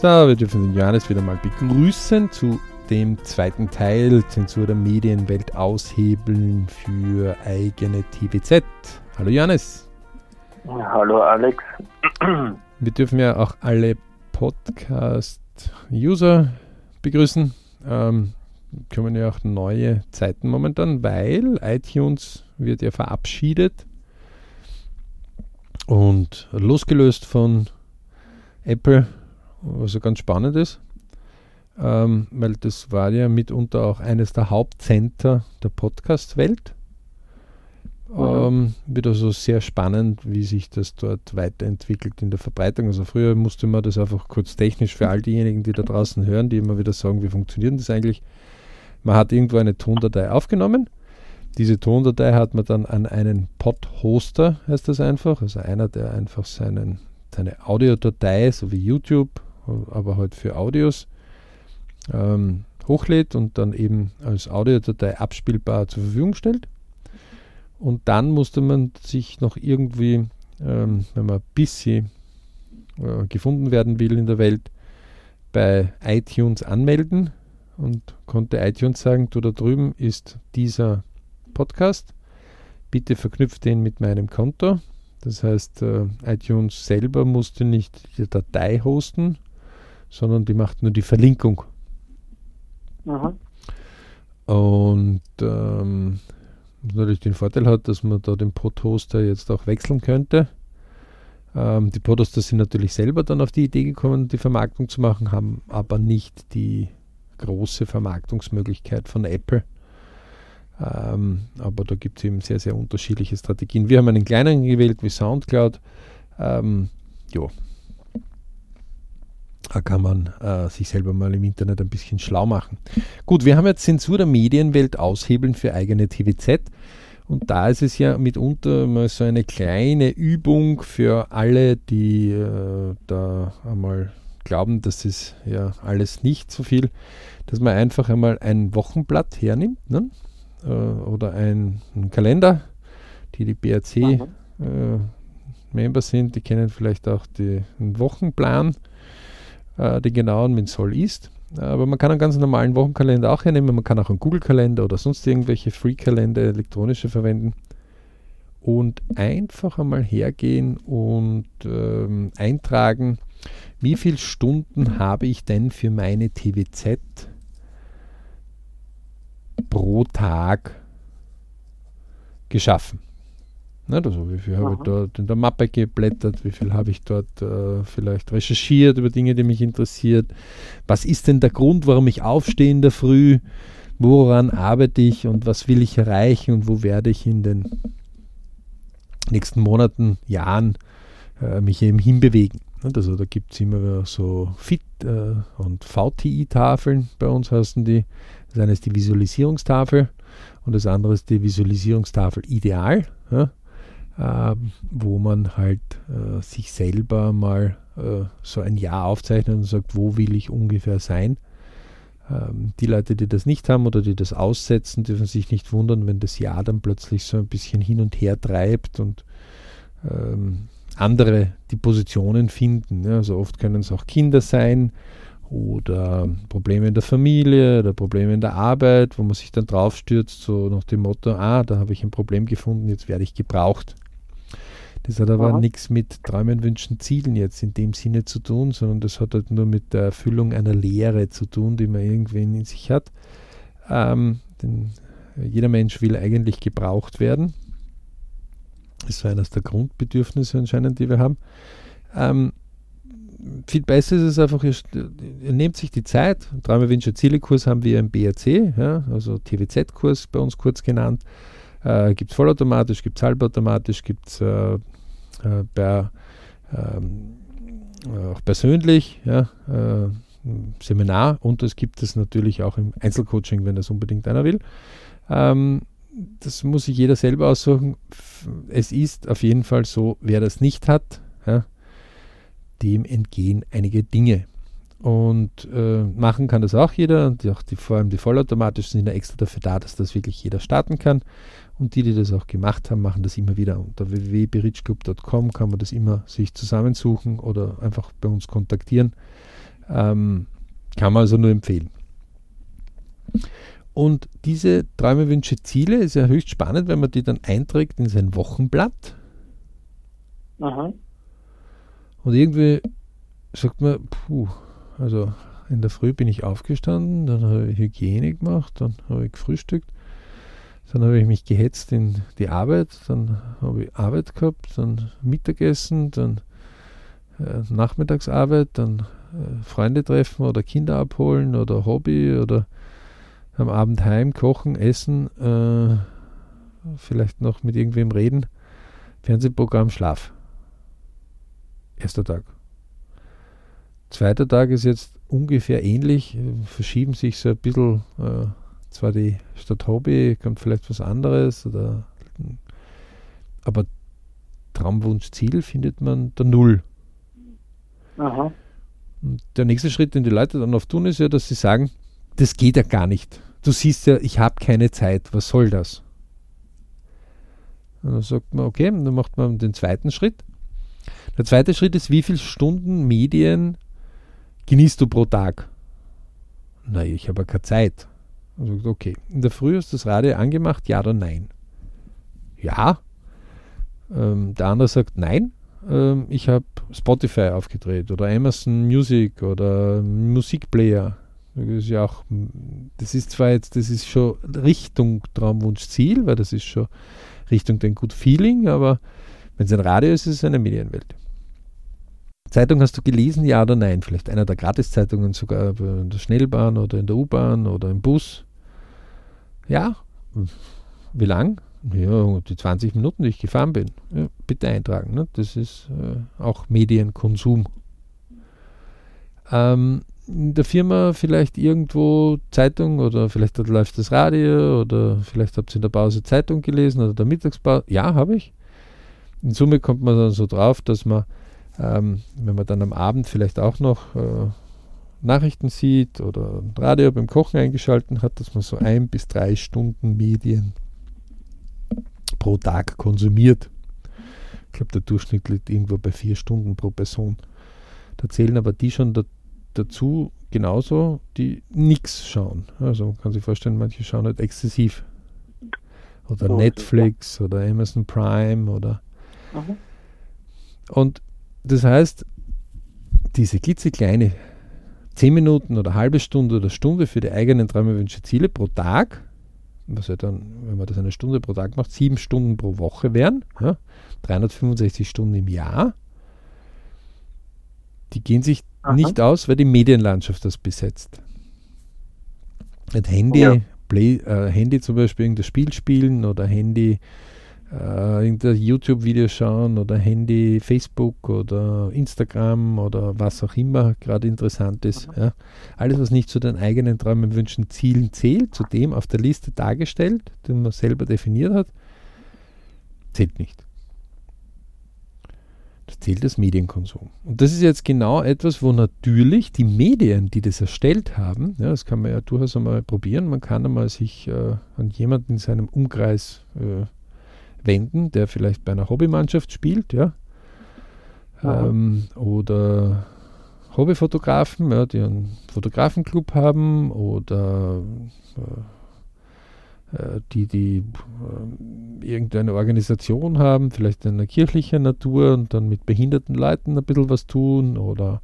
So, wir dürfen den Johannes wieder mal begrüßen zu dem zweiten Teil Zensur der Medienwelt aushebeln für eigene TVZ. Hallo Johannes. Hallo Alex. Wir dürfen ja auch alle Podcast-User begrüßen. Ähm, kommen ja auch neue Zeiten momentan, weil iTunes wird ja verabschiedet und losgelöst von Apple, was ja ganz spannend ist, ähm, weil das war ja mitunter auch eines der Hauptcenter der Podcast-Welt. Ähm, wird also sehr spannend, wie sich das dort weiterentwickelt in der Verbreitung. Also früher musste man das einfach kurz technisch für all diejenigen, die da draußen hören, die immer wieder sagen, wie funktioniert das eigentlich. Man hat irgendwo eine Tondatei aufgenommen. Diese Tondatei hat man dann an einen Pod-Hoster, heißt das einfach, also einer, der einfach seinen, seine Audiodatei, so wie YouTube, aber halt für Audios, ähm, hochlädt und dann eben als Audiodatei abspielbar zur Verfügung stellt. Und dann musste man sich noch irgendwie, ähm, wenn man ein bisschen äh, gefunden werden will in der Welt, bei iTunes anmelden und konnte iTunes sagen, du da drüben ist dieser Podcast. Bitte verknüpft den mit meinem Konto. Das heißt, äh, iTunes selber musste nicht die Datei hosten, sondern die macht nur die Verlinkung. Mhm. Und ähm, natürlich den Vorteil hat, dass man da den Podhoster jetzt auch wechseln könnte. Ähm, die Podhoster sind natürlich selber dann auf die Idee gekommen, die Vermarktung zu machen, haben aber nicht die große Vermarktungsmöglichkeit von Apple. Ähm, aber da gibt es eben sehr, sehr unterschiedliche Strategien. Wir haben einen kleineren gewählt wie Soundcloud. Ähm, ja, da kann man äh, sich selber mal im Internet ein bisschen schlau machen. Gut, wir haben jetzt Zensur der Medienwelt aushebeln für eigene TVZ. Und da ist es ja mitunter mal so eine kleine Übung für alle, die äh, da einmal glauben, das ist ja alles nicht so viel, dass man einfach einmal ein Wochenblatt hernimmt ne? äh, oder ein, ein, Kalender, die die BRC-Member äh, sind, die kennen vielleicht auch den Wochenplan äh, den genauen mit Soll ist. Aber man kann einen ganz normalen Wochenkalender auch hernehmen. Man kann auch einen Google-Kalender oder sonst irgendwelche Free-Kalender, elektronische verwenden. Und einfach einmal hergehen und ähm, eintragen, wie viele Stunden habe ich denn für meine TWZ pro Tag geschaffen. Nicht? Also wie viel habe ich dort in der Mappe geblättert, wie viel habe ich dort äh, vielleicht recherchiert über Dinge, die mich interessiert. Was ist denn der Grund, warum ich aufstehe in der Früh? Woran arbeite ich und was will ich erreichen und wo werde ich in den nächsten Monaten, Jahren äh, mich eben hinbewegen? Also da gibt es immer so Fit- äh, und VTI-Tafeln, bei uns heißen die. Das eine ist die Visualisierungstafel und das andere ist die Visualisierungstafel Ideal. Ja? Äh, wo man halt äh, sich selber mal äh, so ein Jahr aufzeichnet und sagt, wo will ich ungefähr sein. Ähm, die Leute, die das nicht haben oder die das aussetzen, dürfen sich nicht wundern, wenn das Jahr dann plötzlich so ein bisschen hin und her treibt und ähm, andere die Positionen finden. Ja, also oft können es auch Kinder sein oder Probleme in der Familie oder Probleme in der Arbeit, wo man sich dann draufstürzt, so nach dem Motto, ah, da habe ich ein Problem gefunden, jetzt werde ich gebraucht. Das hat aber nichts mit Träumen, Wünschen, Zielen jetzt in dem Sinne zu tun, sondern das hat halt nur mit der Erfüllung einer Lehre zu tun, die man irgendwen in sich hat. Ähm, denn jeder Mensch will eigentlich gebraucht werden. Das ist so eines der Grundbedürfnisse anscheinend, die wir haben. Ähm, viel besser ist es einfach, ihr, ihr nehmt sich die Zeit. Träume, Wünsche, Ziele-Kurs haben wir im BRC, ja, also TWZ-Kurs bei uns kurz genannt. Äh, gibt es vollautomatisch, gibt es halbautomatisch, gibt es äh, äh, per, ähm, auch persönlich, ja, äh, Seminar und es gibt es natürlich auch im Einzelcoaching, wenn das unbedingt einer will. Ähm, das muss sich jeder selber aussuchen. Es ist auf jeden Fall so, wer das nicht hat, ja, dem entgehen einige Dinge. Und äh, machen kann das auch jeder. Und auch die, vor allem die vollautomatischen sind ja extra dafür da, dass das wirklich jeder starten kann. Und die, die das auch gemacht haben, machen das immer wieder. Unter www.berichclub.com kann man das immer sich zusammensuchen oder einfach bei uns kontaktieren. Ähm, kann man also nur empfehlen. Und diese Träume, Wünsche, Ziele ist ja höchst spannend, wenn man die dann einträgt in sein Wochenblatt. Aha. Und irgendwie sagt man, puh, also in der Früh bin ich aufgestanden, dann habe ich Hygiene gemacht, dann habe ich gefrühstückt, dann habe ich mich gehetzt in die Arbeit, dann habe ich Arbeit gehabt, dann Mittagessen, dann äh, Nachmittagsarbeit, dann äh, Freunde treffen oder Kinder abholen oder Hobby oder am Abend heim kochen, essen, äh, vielleicht noch mit irgendwem reden, Fernsehprogramm, Schlaf. Erster Tag. Zweiter Tag ist jetzt ungefähr ähnlich, verschieben sich so ein bisschen, äh, zwar die statt Hobby kommt vielleicht was anderes, oder, aber Traumwunsch, Ziel findet man der Null. Aha. Und der nächste Schritt, den die Leute dann oft tun, ist ja, dass sie sagen, das geht ja gar nicht. Du siehst ja, ich habe keine Zeit, was soll das? Und dann sagt man, okay, dann macht man den zweiten Schritt. Der zweite Schritt ist, wie viele Stunden Medien genießt du pro Tag? Na, ich habe keine Zeit. Also, okay, in der Früh hast du das Radio angemacht, ja oder nein? Ja. Ähm, der andere sagt nein. Ähm, ich habe Spotify aufgedreht oder Amazon Music oder Musikplayer. Das ist ja auch, das ist zwar jetzt, das ist schon Richtung Traumwunsch Ziel, weil das ist schon Richtung den Good Feeling, aber wenn es ein Radio ist, ist es eine Medienwelt. Zeitung hast du gelesen, ja oder nein? Vielleicht einer der Gratiszeitungen sogar in der Schnellbahn oder in der U-Bahn oder im Bus. Ja. Wie lang? Ja, die 20 Minuten, die ich gefahren bin. Ja, bitte eintragen. Ne? Das ist äh, auch Medienkonsum. Ähm, in der Firma vielleicht irgendwo Zeitung oder vielleicht läuft das Radio oder vielleicht habt ihr in der Pause Zeitung gelesen oder der Mittagspause. Ja, habe ich. In Summe kommt man dann so drauf, dass man ähm, wenn man dann am Abend vielleicht auch noch äh, Nachrichten sieht oder Radio beim Kochen eingeschaltet hat, dass man so ein bis drei Stunden Medien pro Tag konsumiert. Ich glaube, der Durchschnitt liegt irgendwo bei vier Stunden pro Person. Da zählen aber die schon da, dazu genauso, die nichts schauen. Also man kann sich vorstellen, manche schauen halt exzessiv. Oder oh, Netflix ja. oder Amazon Prime oder. Mhm. Und das heißt, diese klitzekleine 10 Minuten oder halbe Stunde oder Stunde für die eigenen Träume, Wünsche, Ziele pro Tag, was ja dann, wenn man das eine Stunde pro Tag macht, sieben Stunden pro Woche wären, ja, 365 Stunden im Jahr, die gehen sich Aha. nicht aus, weil die Medienlandschaft das besetzt. Ein Handy, ja. Play, äh, Handy zum Beispiel irgendein Spiel spielen oder Handy äh, irgendein YouTube-Video schauen oder Handy, Facebook oder Instagram oder was auch immer gerade interessant ist. Ja. Alles, was nicht zu den eigenen Träumen, Wünschen, Zielen zählt, zu dem auf der Liste dargestellt, den man selber definiert hat, zählt nicht. Das zählt das Medienkonsum. Und das ist jetzt genau etwas, wo natürlich die Medien, die das erstellt haben, ja, das kann man ja durchaus einmal probieren, man kann einmal sich äh, an jemanden in seinem Umkreis äh, wenden, der vielleicht bei einer Hobbymannschaft spielt, ja. Ähm, oder Hobbyfotografen, ja, die einen Fotografenclub haben oder äh, äh die, die äh, irgendeine Organisation haben, vielleicht in einer kirchlichen Natur und dann mit behinderten Leuten ein bisschen was tun oder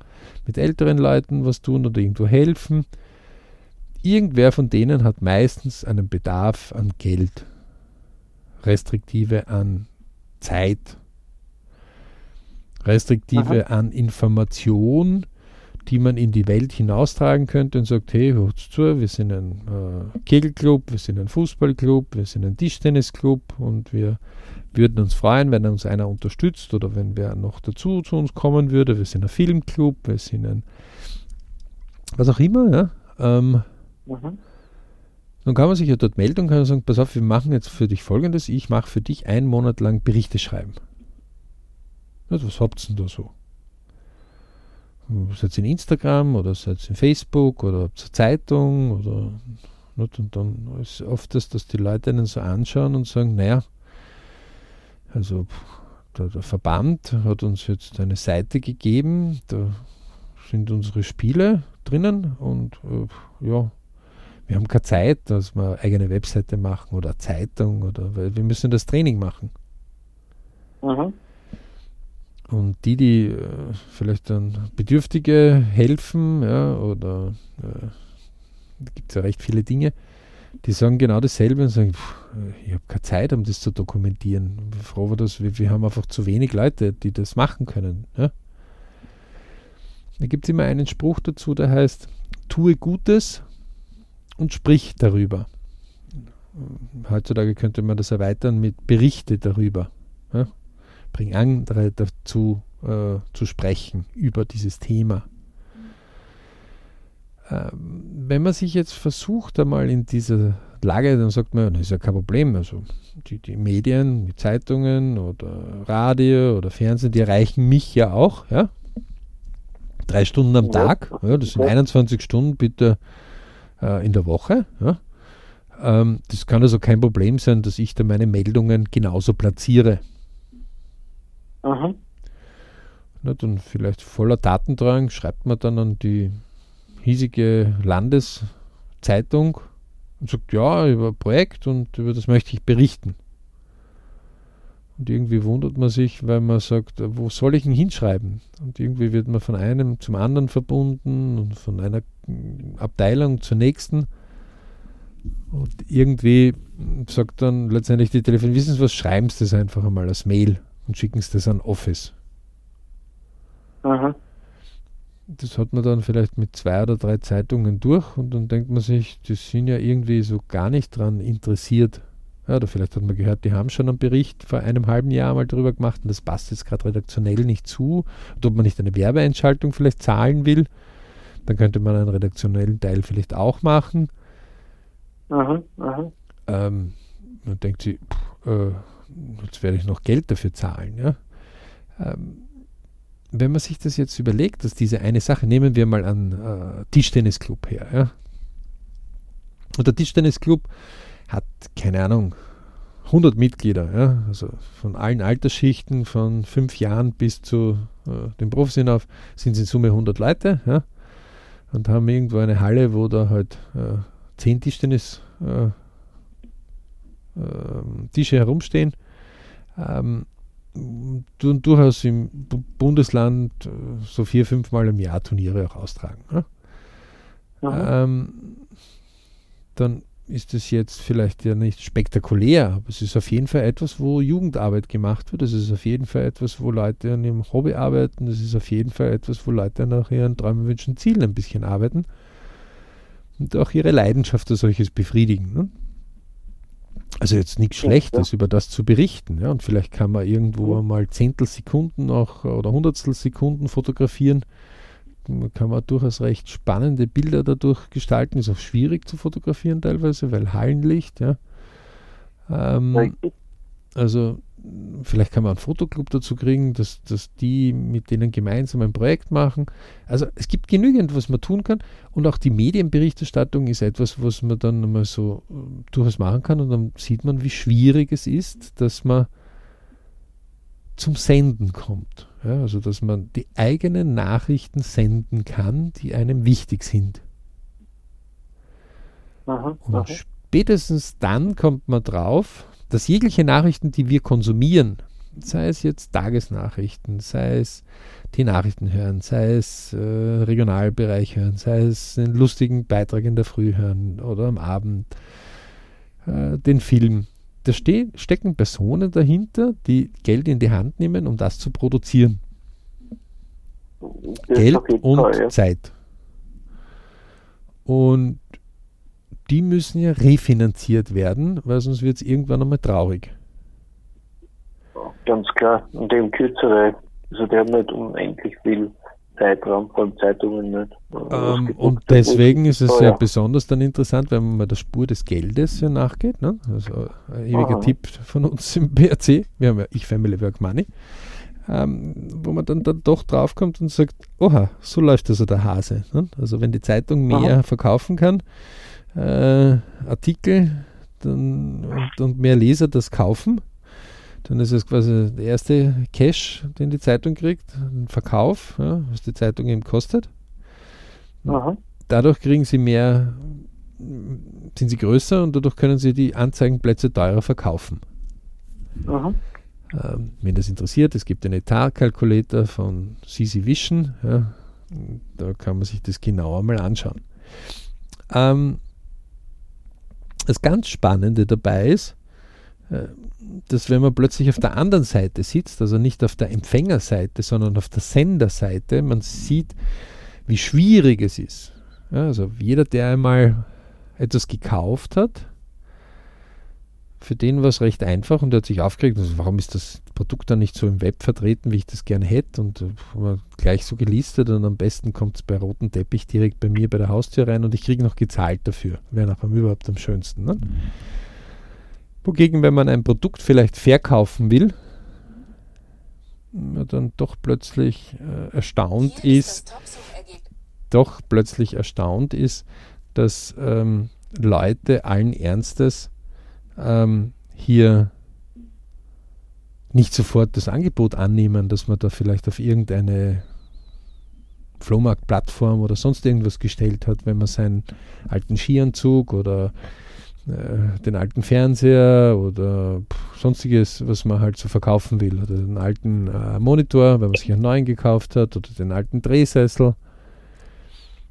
mit älteren Leuten was tun oder irgendwo helfen. Irgendwer von denen hat meistens einen Bedarf an Geld Restriktive an Zeit, Restriktive Aha. an Information, die man in die Welt hinaustragen könnte und sagt, hey, hört zu, wir sind ein äh, Kegelclub, wir sind ein Fußballclub, wir sind ein Tischtennisclub und wir würden uns freuen, wenn uns einer unterstützt oder wenn wer noch dazu zu uns kommen würde. Wir sind ein Filmclub, wir sind ein was auch immer, ja. Ähm, mhm. Dann kann man sich ja dort melden und kann sagen, pass auf, wir machen jetzt für dich folgendes, ich mache für dich einen Monat lang Berichte schreiben. Was habt ihr denn da so? Seid ihr in Instagram oder seid ihr in Facebook oder habt ihr Zeitung oder nicht? und dann ist oft das, dass die Leute einen so anschauen und sagen, naja, also der, der Verband hat uns jetzt eine Seite gegeben, da sind unsere Spiele drinnen und äh, ja, wir haben keine Zeit, dass wir eine eigene Webseite machen oder eine Zeitung oder weil wir müssen das Training machen. Mhm. Und die, die äh, vielleicht dann Bedürftige helfen, ja, oder äh, gibt es ja recht viele Dinge, die sagen genau dasselbe und sagen, pff, ich habe keine Zeit, um das zu dokumentieren. Wir, froh, dass wir, wir haben einfach zu wenig Leute, die das machen können. Ja. Da gibt es immer einen Spruch dazu, der heißt, tue Gutes und sprich darüber. Heutzutage könnte man das erweitern mit Berichte darüber. Ja? Bring andere dazu äh, zu sprechen über dieses Thema. Ähm, wenn man sich jetzt versucht, einmal in dieser Lage, dann sagt man, das ist ja kein Problem. Also die, die Medien, die Zeitungen oder Radio oder Fernsehen, die erreichen mich ja auch. Ja? Drei Stunden am Tag, ja, das sind 21 Stunden bitte äh, in der Woche. Ja. Ähm, das kann also kein Problem sein, dass ich da meine Meldungen genauso platziere. Na, dann vielleicht voller Datendrang schreibt man dann an die hiesige Landeszeitung und sagt, ja, über ein Projekt und über das möchte ich berichten. Und irgendwie wundert man sich, weil man sagt, wo soll ich ihn hinschreiben? Und irgendwie wird man von einem zum anderen verbunden und von einer Abteilung zur nächsten. Und irgendwie sagt dann letztendlich die Telefon, wissen Sie was, schreiben Sie das einfach einmal als Mail und schicken Sie das an Office. Aha. Das hat man dann vielleicht mit zwei oder drei Zeitungen durch und dann denkt man sich, die sind ja irgendwie so gar nicht dran interessiert, ja, oder vielleicht hat man gehört, die haben schon einen Bericht vor einem halben Jahr mal darüber gemacht und das passt jetzt gerade redaktionell nicht zu. Und ob man nicht eine Werbeeinschaltung vielleicht zahlen will, dann könnte man einen redaktionellen Teil vielleicht auch machen. Aha, aha. Ähm, man denkt sich, pff, äh, jetzt werde ich noch Geld dafür zahlen. Ja? Ähm, wenn man sich das jetzt überlegt, dass diese eine Sache, nehmen wir mal an äh, Tischtennisclub her. Ja? Und der Tischtennisclub hat, keine Ahnung, 100 Mitglieder, ja, also von allen Altersschichten, von fünf Jahren bis zu äh, den Profis hinauf, sind es in Summe 100 Leute, ja, und haben irgendwo eine Halle, wo da halt äh, zehn Tischtennis äh, ähm, Tische herumstehen. Ähm, und durchaus im Bundesland äh, so vier, fünf Mal im Jahr Turniere auch austragen. Ja? Ähm, dann ist es jetzt vielleicht ja nicht spektakulär, aber es ist auf jeden Fall etwas, wo Jugendarbeit gemacht wird. Es ist auf jeden Fall etwas, wo Leute an ihrem Hobby arbeiten. Es ist auf jeden Fall etwas, wo Leute nach ihren Träumen, Wünschen, Zielen ein bisschen arbeiten und auch ihre Leidenschaft als solches befriedigen. Ne? Also jetzt nichts Schlechtes, ja. über das zu berichten. Ja? Und vielleicht kann man irgendwo ja. mal Zehntelsekunden auch oder Hundertstelsekunden fotografieren kann man durchaus recht spannende Bilder dadurch gestalten. Ist auch schwierig zu fotografieren teilweise, weil Hallenlicht, ja. Ähm, also vielleicht kann man einen Fotoclub dazu kriegen, dass, dass die mit denen gemeinsam ein Projekt machen. Also es gibt genügend, was man tun kann. Und auch die Medienberichterstattung ist etwas, was man dann mal so äh, durchaus machen kann. Und dann sieht man, wie schwierig es ist, dass man zum Senden kommt. Ja, also dass man die eigenen Nachrichten senden kann, die einem wichtig sind. Aha, Und aha. spätestens dann kommt man drauf, dass jegliche Nachrichten, die wir konsumieren, sei es jetzt Tagesnachrichten, sei es die Nachrichten hören, sei es äh, Regionalbereich hören, sei es einen lustigen Beitrag in der Früh hören oder am Abend, äh, den Film, da ste stecken Personen dahinter, die Geld in die Hand nehmen, um das zu produzieren. Das Geld und Fall, ja. Zeit. Und die müssen ja refinanziert werden, weil sonst wird es irgendwann einmal traurig. Ganz klar. Und eben kürzere, also die haben nicht unendlich viel Zeitraum, vor allem Zeitungen nicht. Ähm, und deswegen ist es ja besonders dann interessant, wenn man mal der Spur des Geldes ja nachgeht. Ne? Also ein ewiger Aha. Tipp von uns im BRC. Wir haben ja Ich Family Work Money. Ähm, wo man dann, dann doch draufkommt und sagt, oha, so läuft also der Hase. Ne? Also wenn die Zeitung mehr Aha. verkaufen kann, äh, Artikel dann, und, und mehr Leser das kaufen, dann ist es quasi der erste Cash, den die Zeitung kriegt, ein Verkauf, ja, was die Zeitung eben kostet. Aha. Dadurch kriegen sie mehr, sind sie größer und dadurch können sie die Anzeigenplätze teurer verkaufen. Aha. Ähm, wenn das interessiert, es gibt einen Etat-Calculator von CC Vision. Ja, da kann man sich das genauer mal anschauen. Ähm, das ganz Spannende dabei ist, äh, dass wenn man plötzlich auf der anderen Seite sitzt, also nicht auf der Empfängerseite, sondern auf der Senderseite, man sieht, wie schwierig es ist. Ja, also jeder, der einmal etwas gekauft hat, für den war es recht einfach und er hat sich aufgeregt, also warum ist das Produkt dann nicht so im Web vertreten, wie ich das gerne hätte und äh, gleich so gelistet und am besten kommt es bei rotem Teppich direkt bei mir bei der Haustür rein und ich kriege noch gezahlt dafür. Wäre noch überhaupt am schönsten. Ne? Wogegen, wenn man ein Produkt vielleicht verkaufen will, man dann doch plötzlich äh, erstaunt ist, doch plötzlich erstaunt ist, dass ähm, Leute allen Ernstes ähm, hier nicht sofort das Angebot annehmen, dass man da vielleicht auf irgendeine Flohmarktplattform oder sonst irgendwas gestellt hat, wenn man seinen alten Skianzug oder äh, den alten Fernseher oder pff, sonstiges, was man halt so verkaufen will, oder den alten äh, Monitor, wenn man sich einen neuen gekauft hat, oder den alten Drehsessel.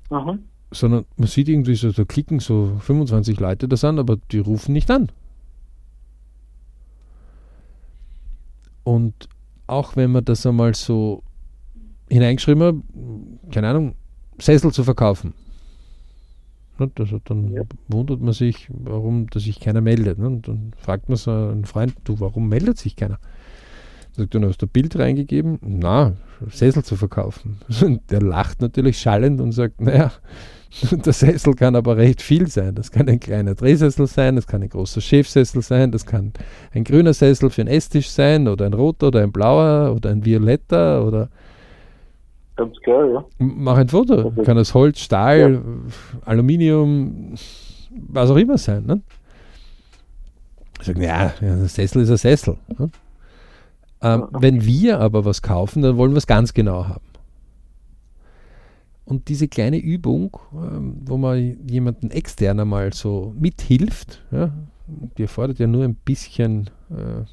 Aha. Sondern man sieht irgendwie so, da klicken so 25 Leute das an, aber die rufen nicht an. Und auch wenn man das einmal so hineingeschrieben hat, keine Ahnung, Sessel zu verkaufen. Also dann ja. wundert man sich, warum dass sich keiner meldet. Und dann fragt man so einen Freund, du, warum meldet sich keiner? Sagt du, hast du ein Bild reingegeben? Na, Sessel zu verkaufen. Und der lacht natürlich schallend und sagt, naja, der Sessel kann aber recht viel sein. Das kann ein kleiner Drehsessel sein, das kann ein großer Chefsessel sein, das kann ein grüner Sessel für einen Esstisch sein oder ein roter oder ein blauer oder ein violetter oder Ganz klar, ja. Mach ein Foto. Okay. Kann das Holz, Stahl, ja. Aluminium, was auch immer sein. Ne? Ich sage, ja, ein Sessel ist ein Sessel. Ne? Ähm, ja. Wenn wir aber was kaufen, dann wollen wir es ganz genau haben. Und diese kleine Übung, ähm, wo man jemanden externer mal so mithilft, ja, die erfordert ja nur ein bisschen äh,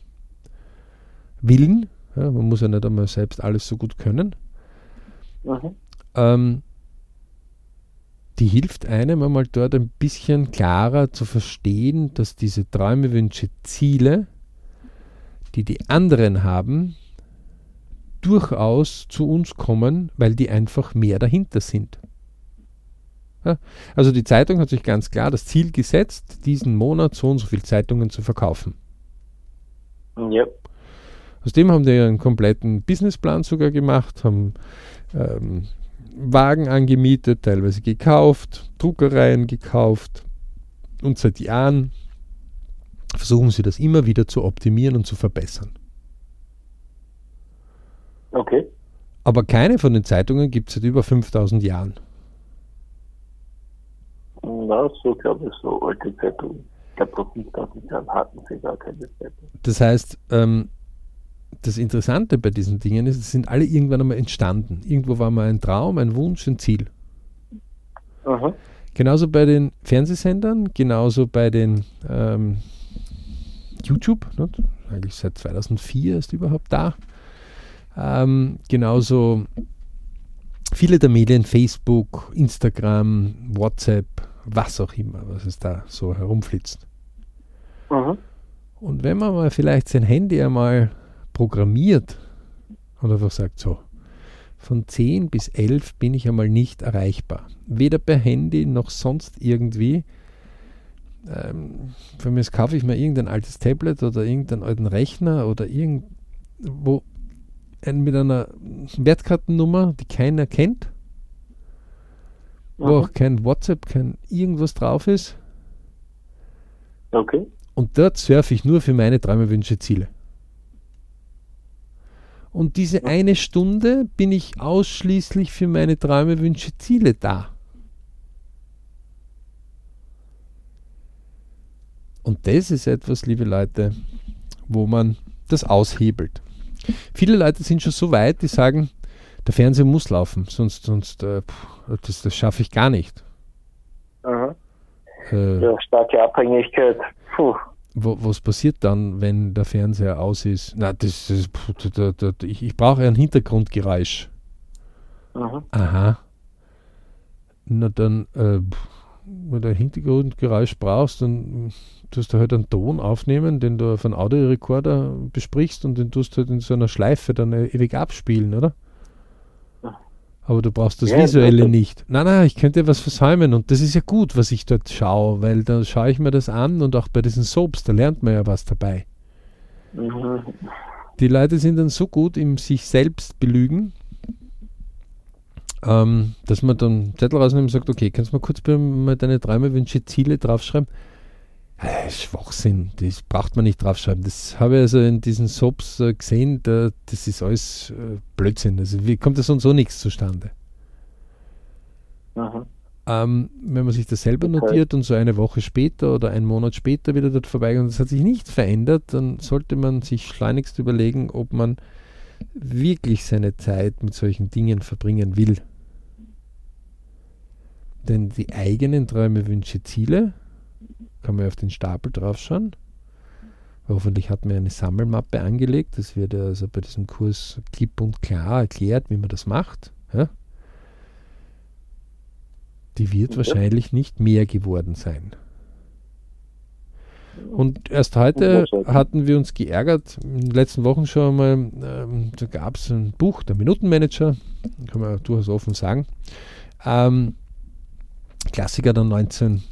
Willen. Ja, man muss ja nicht einmal selbst alles so gut können. Mhm. Ähm, die hilft einem einmal dort ein bisschen klarer zu verstehen, dass diese Träume, Wünsche, Ziele, die die anderen haben, durchaus zu uns kommen, weil die einfach mehr dahinter sind. Ja, also die Zeitung hat sich ganz klar das Ziel gesetzt, diesen Monat so und so viele Zeitungen zu verkaufen. Ja. Aus dem haben die einen kompletten Businessplan sogar gemacht, haben ähm, Wagen angemietet, teilweise gekauft, Druckereien gekauft und seit Jahren versuchen sie das immer wieder zu optimieren und zu verbessern. Okay. Aber keine von den Zeitungen gibt es seit über 5000 Jahren. Na, so glaube ich, so alte Zeitungen. Ich glaube, vor 5000 Jahren hatten sie gar keine Zeitung. Das heißt, ähm, das Interessante bei diesen Dingen ist, sie sind alle irgendwann einmal entstanden. Irgendwo war mal ein Traum, ein Wunsch, ein Ziel. Aha. Genauso bei den Fernsehsendern, genauso bei den ähm, YouTube, ne? eigentlich seit 2004 ist überhaupt da. Ähm, genauso viele der Medien, Facebook, Instagram, WhatsApp, was auch immer, was es da so herumflitzt. Aha. Und wenn man mal vielleicht sein Handy einmal programmiert und einfach sagt, so, von 10 bis 11 bin ich einmal nicht erreichbar. Weder per Handy noch sonst irgendwie. Ähm, für mich kaufe ich mir irgendein altes Tablet oder irgendeinen alten Rechner oder irgendwo ein, mit einer Wertkartennummer, die keiner kennt, wo mhm. auch kein WhatsApp, kein irgendwas drauf ist. Okay. Und dort surfe ich nur für meine Träume, Wünsche, Ziele. Und diese eine Stunde bin ich ausschließlich für meine Träume, Wünsche, Ziele da. Und das ist etwas, liebe Leute, wo man das aushebelt. Viele Leute sind schon so weit, die sagen, Der Fernseher muss laufen, sonst, sonst äh, das, das schaffe ich gar nicht. Aha. Äh, ja, starke Abhängigkeit. Puh. Was passiert dann, wenn der Fernseher aus ist? Na, das, das, das, das ich, ich brauche ein Hintergrundgeräusch. Aha. Aha. Na dann, äh, wenn du ein Hintergrundgeräusch brauchst, dann tust du halt einen Ton aufnehmen, den du auf einen Audiorekorder besprichst und den tust du halt in so einer Schleife dann ewig abspielen, oder? Aber du brauchst das ja, Visuelle nicht. Nein, nein, ich könnte was versäumen und das ist ja gut, was ich dort schaue, weil da schaue ich mir das an und auch bei diesen Soaps, da lernt man ja was dabei. Mhm. Die Leute sind dann so gut im sich selbst belügen, ähm, dass man dann Zettel rausnimmt und sagt, okay, kannst du mal kurz mal deine Träume, Wünsche, Ziele draufschreiben? Äh, Schwachsinn, das braucht man nicht draufschreiben. Das habe ich also in diesen Soaps äh, gesehen, da, das ist alles äh, Blödsinn. Also wie kommt das sonst so nichts zustande? Ähm, wenn man sich das selber notiert und so eine Woche später oder einen Monat später wieder dort vorbeigeht und es hat sich nichts verändert, dann sollte man sich schleunigst überlegen, ob man wirklich seine Zeit mit solchen Dingen verbringen will. Denn die eigenen Träume, Wünsche, Ziele kann man auf den Stapel draufschauen. Hoffentlich hat man eine Sammelmappe angelegt. Das wird also bei diesem Kurs klipp und klar erklärt, wie man das macht. Ja? Die wird okay. wahrscheinlich nicht mehr geworden sein. Und erst heute hatten wir uns geärgert, in den letzten Wochen schon mal, ähm, da gab es ein Buch, der Minutenmanager, kann man durchaus offen sagen. Ähm, Klassiker der 19,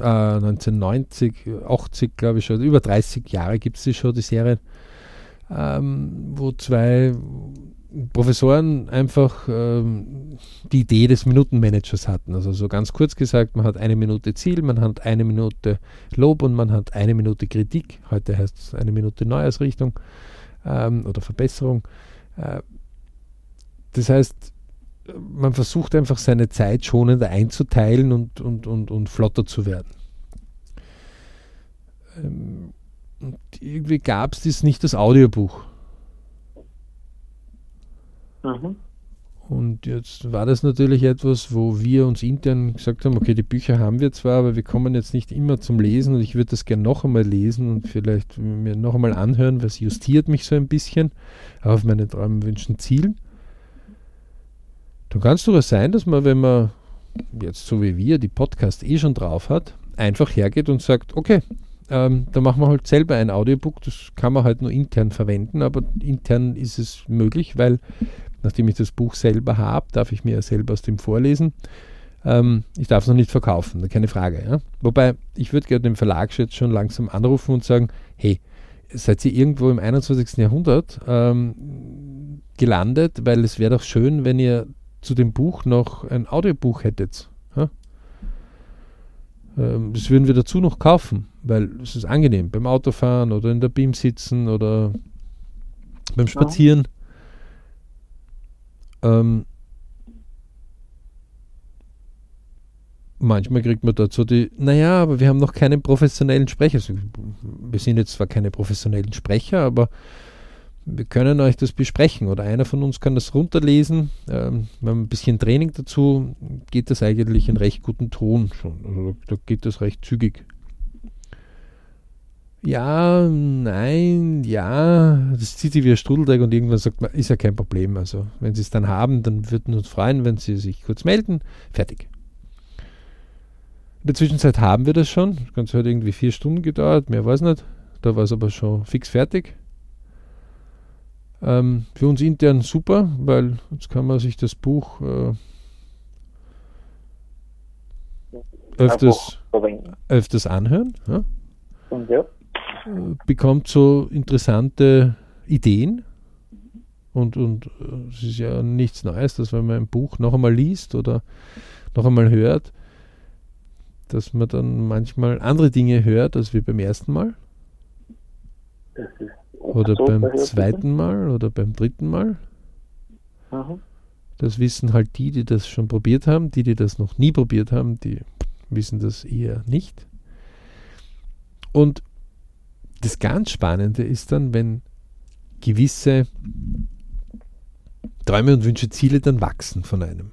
äh, 1990, 80, glaube ich schon, über 30 Jahre gibt es die schon, die Serie, ähm, wo zwei Professoren einfach ähm, die Idee des Minutenmanagers hatten. Also so ganz kurz gesagt, man hat eine Minute Ziel, man hat eine Minute Lob und man hat eine Minute Kritik. Heute heißt es eine Minute Neuausrichtung ähm, oder Verbesserung. Äh, das heißt, man versucht einfach seine Zeit schonender einzuteilen und, und, und, und flotter zu werden. Ähm, und irgendwie gab es das nicht das Audiobuch. Mhm. Und jetzt war das natürlich etwas, wo wir uns intern gesagt haben, okay, die Bücher haben wir zwar, aber wir kommen jetzt nicht immer zum Lesen und ich würde das gerne noch einmal lesen und vielleicht mir noch einmal anhören, es justiert mich so ein bisschen auf meine Träume, Wünschen, Zielen. Dann kann es durchaus sein, dass man, wenn man jetzt so wie wir die Podcast eh schon drauf hat, einfach hergeht und sagt, okay, ähm, da machen wir halt selber ein Audiobook, das kann man halt nur intern verwenden, aber intern ist es möglich, weil nachdem ich das Buch selber habe, darf ich mir ja selber aus dem vorlesen. Ähm, ich darf es noch nicht verkaufen, keine Frage. Ja? Wobei, ich würde gerne den Verlag jetzt schon langsam anrufen und sagen, hey, seid ihr irgendwo im 21. Jahrhundert ähm, gelandet, weil es wäre doch schön, wenn ihr zu dem Buch noch ein Audiobuch hättet. Ja? Ähm, das würden wir dazu noch kaufen, weil es ist angenehm beim Autofahren oder in der Beam sitzen oder beim Spazieren. Ja. Ähm, manchmal kriegt man dazu die, naja, aber wir haben noch keinen professionellen Sprecher. Also, wir sind jetzt zwar keine professionellen Sprecher, aber wir können euch das besprechen oder einer von uns kann das runterlesen. Ähm, wir haben ein bisschen Training dazu, geht das eigentlich in recht guten Ton schon. Also da geht das recht zügig. Ja, nein, ja, das zieht sich wie ein Strudelteig und irgendwann sagt man, ist ja kein Problem. Also, wenn Sie es dann haben, dann würden wir uns freuen, wenn Sie sich kurz melden. Fertig. In der Zwischenzeit haben wir das schon. Das Ganze hat irgendwie vier Stunden gedauert, mehr weiß nicht. Da war es aber schon fix fertig. Ähm, für uns intern super, weil jetzt kann man sich das Buch äh, öfters, öfters anhören. Ja? ja. Äh, bekommt so interessante Ideen. Und, und äh, es ist ja nichts Neues, dass wenn man ein Buch noch einmal liest oder noch einmal hört, dass man dann manchmal andere Dinge hört als wie beim ersten Mal. Das ist oder so beim zweiten Mal oder beim dritten Mal. Mhm. Das wissen halt die, die das schon probiert haben. Die, die das noch nie probiert haben, die wissen das eher nicht. Und das ganz Spannende ist dann, wenn gewisse Träume und Wünsche, Ziele dann wachsen von einem.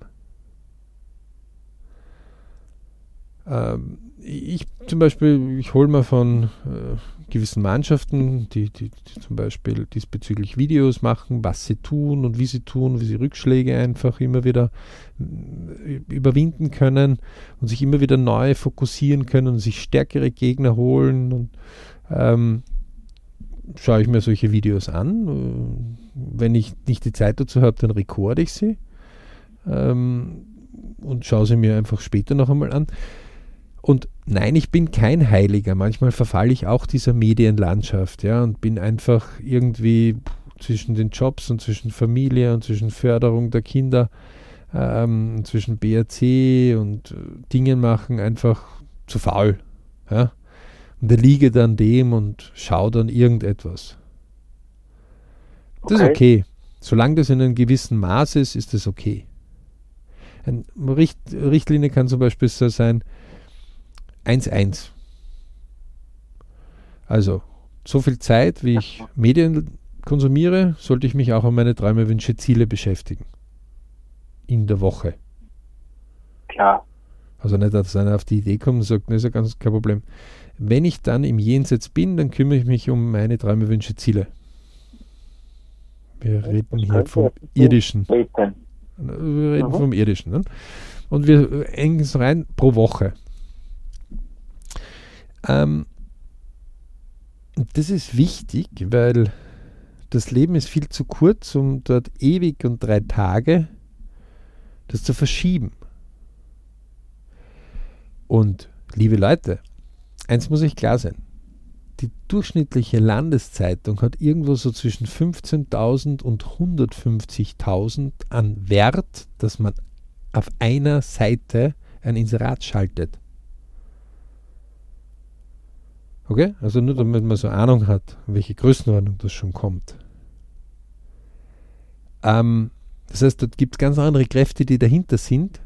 Ähm, ich zum Beispiel, ich hole mir von äh, gewissen Mannschaften, die, die, die, zum Beispiel diesbezüglich Videos machen, was sie tun und wie sie tun, wie sie Rückschläge einfach immer wieder äh, überwinden können und sich immer wieder neu fokussieren können und sich stärkere Gegner holen und ähm, schaue ich mir solche Videos an. Äh, wenn ich nicht die Zeit dazu habe, dann rekorde ich sie ähm, und schaue sie mir einfach später noch einmal an. Und nein, ich bin kein Heiliger. Manchmal verfalle ich auch dieser Medienlandschaft, ja, und bin einfach irgendwie zwischen den Jobs und zwischen Familie und zwischen Förderung der Kinder, ähm, zwischen BRC und äh, Dingen machen, einfach zu faul. Ja? Und da liege dann dem und schaue dann irgendetwas. Das okay. ist okay. Solange das in einem gewissen Maß ist, ist das okay. Eine Richt Richtlinie kann zum Beispiel so sein, 1-1. Also, so viel Zeit, wie ich Medien konsumiere, sollte ich mich auch um meine Träume, Wünsche, Ziele beschäftigen. In der Woche. Klar. Also nicht, dass einer auf die Idee kommt und sagt, das ist ja ganz kein Problem. Wenn ich dann im Jenseits bin, dann kümmere ich mich um meine Träume, Wünsche, Ziele. Wir reden hier vom Irdischen. Wir reden vom Irdischen. Ne? Und wir engen es rein pro Woche. Ähm, das ist wichtig, weil das Leben ist viel zu kurz, um dort ewig und drei Tage das zu verschieben. Und liebe Leute, eins muss ich klar sein. Die durchschnittliche Landeszeitung hat irgendwo so zwischen 15.000 und 150.000 an Wert, dass man auf einer Seite ein Inserat schaltet. Okay? Also nur damit man so Ahnung hat, welche Größenordnung das schon kommt. Ähm, das heißt, dort gibt es ganz andere Kräfte, die dahinter sind.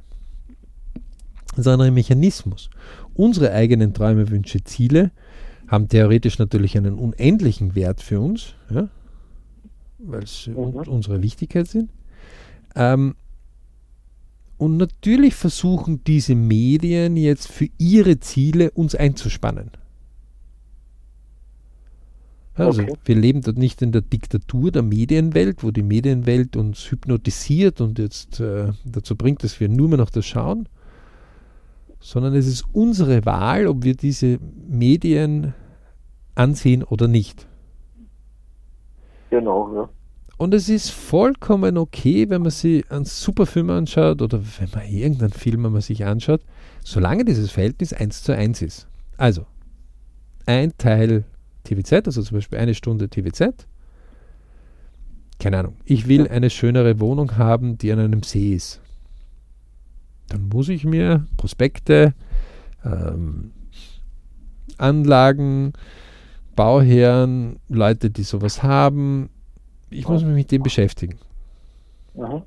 Das ist ein anderer Mechanismus. Unsere eigenen Träume, Wünsche, Ziele haben theoretisch natürlich einen unendlichen Wert für uns, ja? weil sie mhm. unsere Wichtigkeit sind. Ähm, und natürlich versuchen diese Medien jetzt für ihre Ziele uns einzuspannen. Also okay. wir leben dort nicht in der Diktatur der Medienwelt, wo die Medienwelt uns hypnotisiert und jetzt äh, dazu bringt, dass wir nur mehr noch das schauen, sondern es ist unsere Wahl, ob wir diese Medien ansehen oder nicht. Genau, ja. Und es ist vollkommen okay, wenn man sich einen super Film anschaut oder wenn man irgendeinen Film man sich anschaut, solange dieses Verhältnis 1 zu 1 ist. Also, ein Teil TVZ, also zum Beispiel eine Stunde TVZ. Keine Ahnung. Ich will eine schönere Wohnung haben, die an einem See ist. Dann muss ich mir Prospekte, ähm, Anlagen, Bauherren, Leute, die sowas haben, ich muss mich mit dem beschäftigen. Mhm.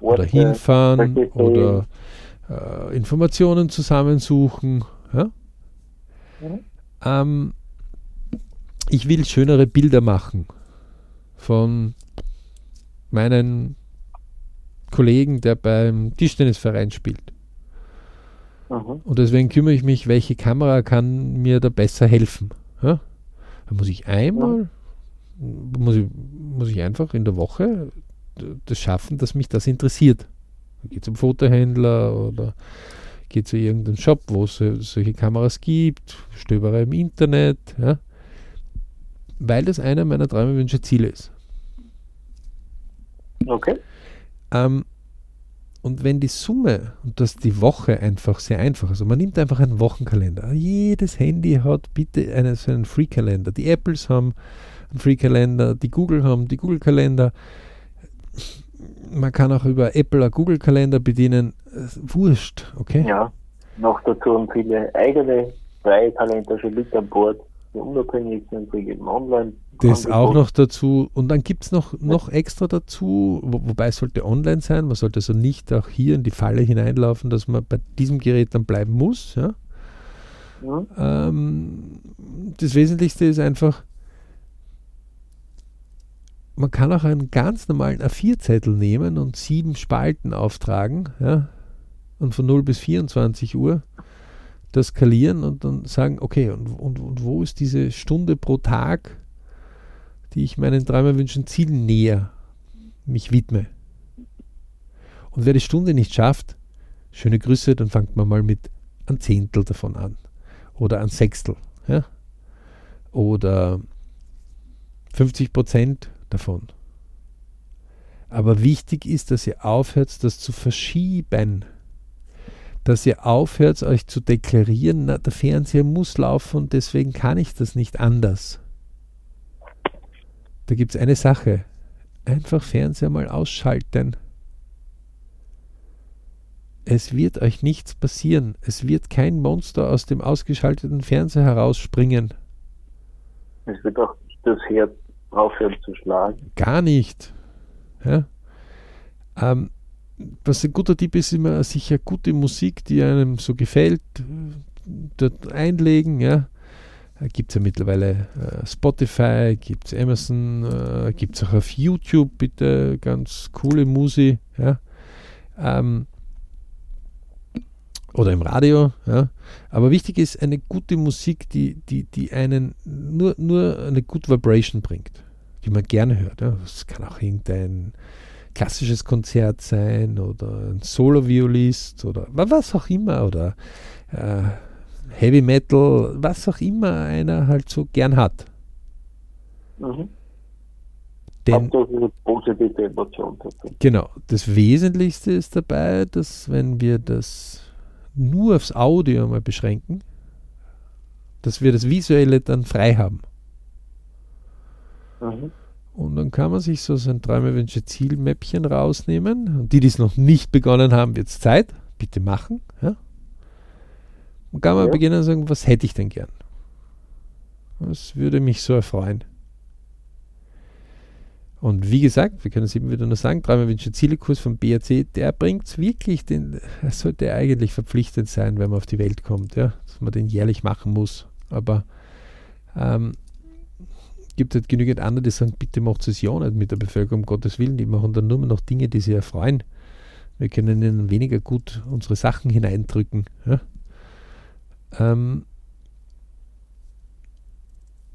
oder hinfahren oder äh, Informationen zusammensuchen. Ja? Mhm. Ähm, ich will schönere Bilder machen von meinen Kollegen, der beim Tischtennisverein spielt. Mhm. Und deswegen kümmere ich mich, welche Kamera kann mir da besser helfen. Ja? Da muss ich einmal, muss, ich, muss ich einfach in der Woche das schaffen, dass mich das interessiert. Geht zum Fotohändler oder gehe zu irgendeinem Shop, wo es solche Kameras gibt, stöbere im Internet, ja, weil das einer meiner Träume, Wünsche, Ziele ist. Okay. Ähm, und wenn die Summe und das die Woche einfach sehr einfach ist, also man nimmt einfach einen Wochenkalender. Jedes Handy hat bitte einen, so einen Free-Kalender. Die Apples haben einen Free-Kalender, die Google haben die Google-Kalender. Man kann auch über Apple einen Google-Kalender bedienen wurscht, okay? Ja, noch dazu haben viele eigene freie Talente schon mit an Bord, die unabhängig sind, die geben online. Das auch noch dazu. Und dann gibt es noch, noch extra dazu, wo, wobei es sollte online sein, man sollte also nicht auch hier in die Falle hineinlaufen, dass man bei diesem Gerät dann bleiben muss. Ja? ja. Ähm, das Wesentlichste ist einfach, man kann auch einen ganz normalen A4-Zettel nehmen und sieben Spalten auftragen, ja, und von 0 bis 24 Uhr das skalieren und dann sagen, okay, und, und, und wo ist diese Stunde pro Tag, die ich meinen Träumerwünschen Zielen näher mich widme? Und wer die Stunde nicht schafft, schöne Grüße, dann fangt man mal mit ein Zehntel davon an. Oder ein Sechstel. Ja? Oder 50 Prozent davon. Aber wichtig ist, dass ihr aufhört, das zu verschieben. Dass ihr aufhört, euch zu deklarieren, na, der Fernseher muss laufen und deswegen kann ich das nicht anders. Da gibt es eine Sache. Einfach Fernseher mal ausschalten. Es wird euch nichts passieren. Es wird kein Monster aus dem ausgeschalteten Fernseher herausspringen. Es wird auch nicht das Herz aufhören zu schlagen. Gar nicht. Ja? Ähm, was ein guter Tipp ist, immer sicher gute Musik, die einem so gefällt, dort einlegen. Ja? Gibt es ja mittlerweile äh, Spotify, gibt es Amazon, äh, gibt es auch auf YouTube bitte ganz coole Musik. Ja? Ähm, oder im Radio. Ja. Aber wichtig ist eine gute Musik, die, die, die einen nur, nur eine gute Vibration bringt, die man gerne hört. Ja. Das kann auch irgendein klassisches Konzert sein oder ein Solo-Violist oder was auch immer oder äh, Heavy Metal, was auch immer einer halt so gern hat. Mhm. Denn, positive Emotion. Genau. Das Wesentlichste ist dabei, dass wenn wir das nur aufs Audio mal beschränken, dass wir das Visuelle dann frei haben. Mhm. Und dann kann man sich so sein Träume, Wünsche, Zielmäppchen rausnehmen. Und die, die es noch nicht begonnen haben, wird es Zeit. Bitte machen. Ja? Und kann man ja. beginnen und sagen, was hätte ich denn gern? Das würde mich so erfreuen. Und wie gesagt, wir können es eben wieder nur sagen, Träume, Wünsche, Ziele-Kurs vom BRC, der bringt es wirklich, den, er sollte eigentlich verpflichtend sein, wenn man auf die Welt kommt, ja, dass man den jährlich machen muss. Aber ähm, gibt halt genügend andere, die sagen, bitte macht es ja nicht mit der Bevölkerung, um Gottes Willen, die machen dann nur noch Dinge, die sie erfreuen. Wir können ihnen weniger gut unsere Sachen hineindrücken. Ja? Ähm,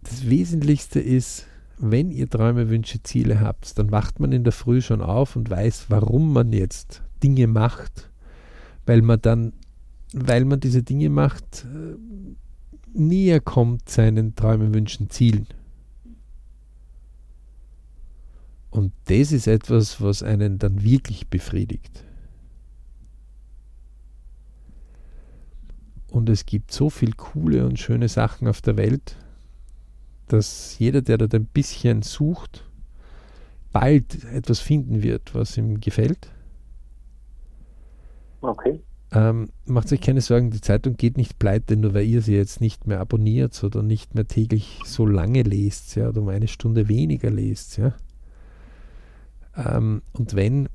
das Wesentlichste ist, wenn ihr Träume, Wünsche, Ziele habt, dann wacht man in der Früh schon auf und weiß, warum man jetzt Dinge macht, weil man dann, weil man diese Dinge macht, äh, näher kommt seinen Träumen, Wünschen, Zielen. Und das ist etwas, was einen dann wirklich befriedigt. Und es gibt so viele coole und schöne Sachen auf der Welt, dass jeder, der dort ein bisschen sucht, bald etwas finden wird, was ihm gefällt. Okay. Ähm, macht euch keine Sorgen, die Zeitung geht nicht pleite, nur weil ihr sie jetzt nicht mehr abonniert oder nicht mehr täglich so lange lest, ja, oder um eine Stunde weniger lest, ja. Ähm, und wenn,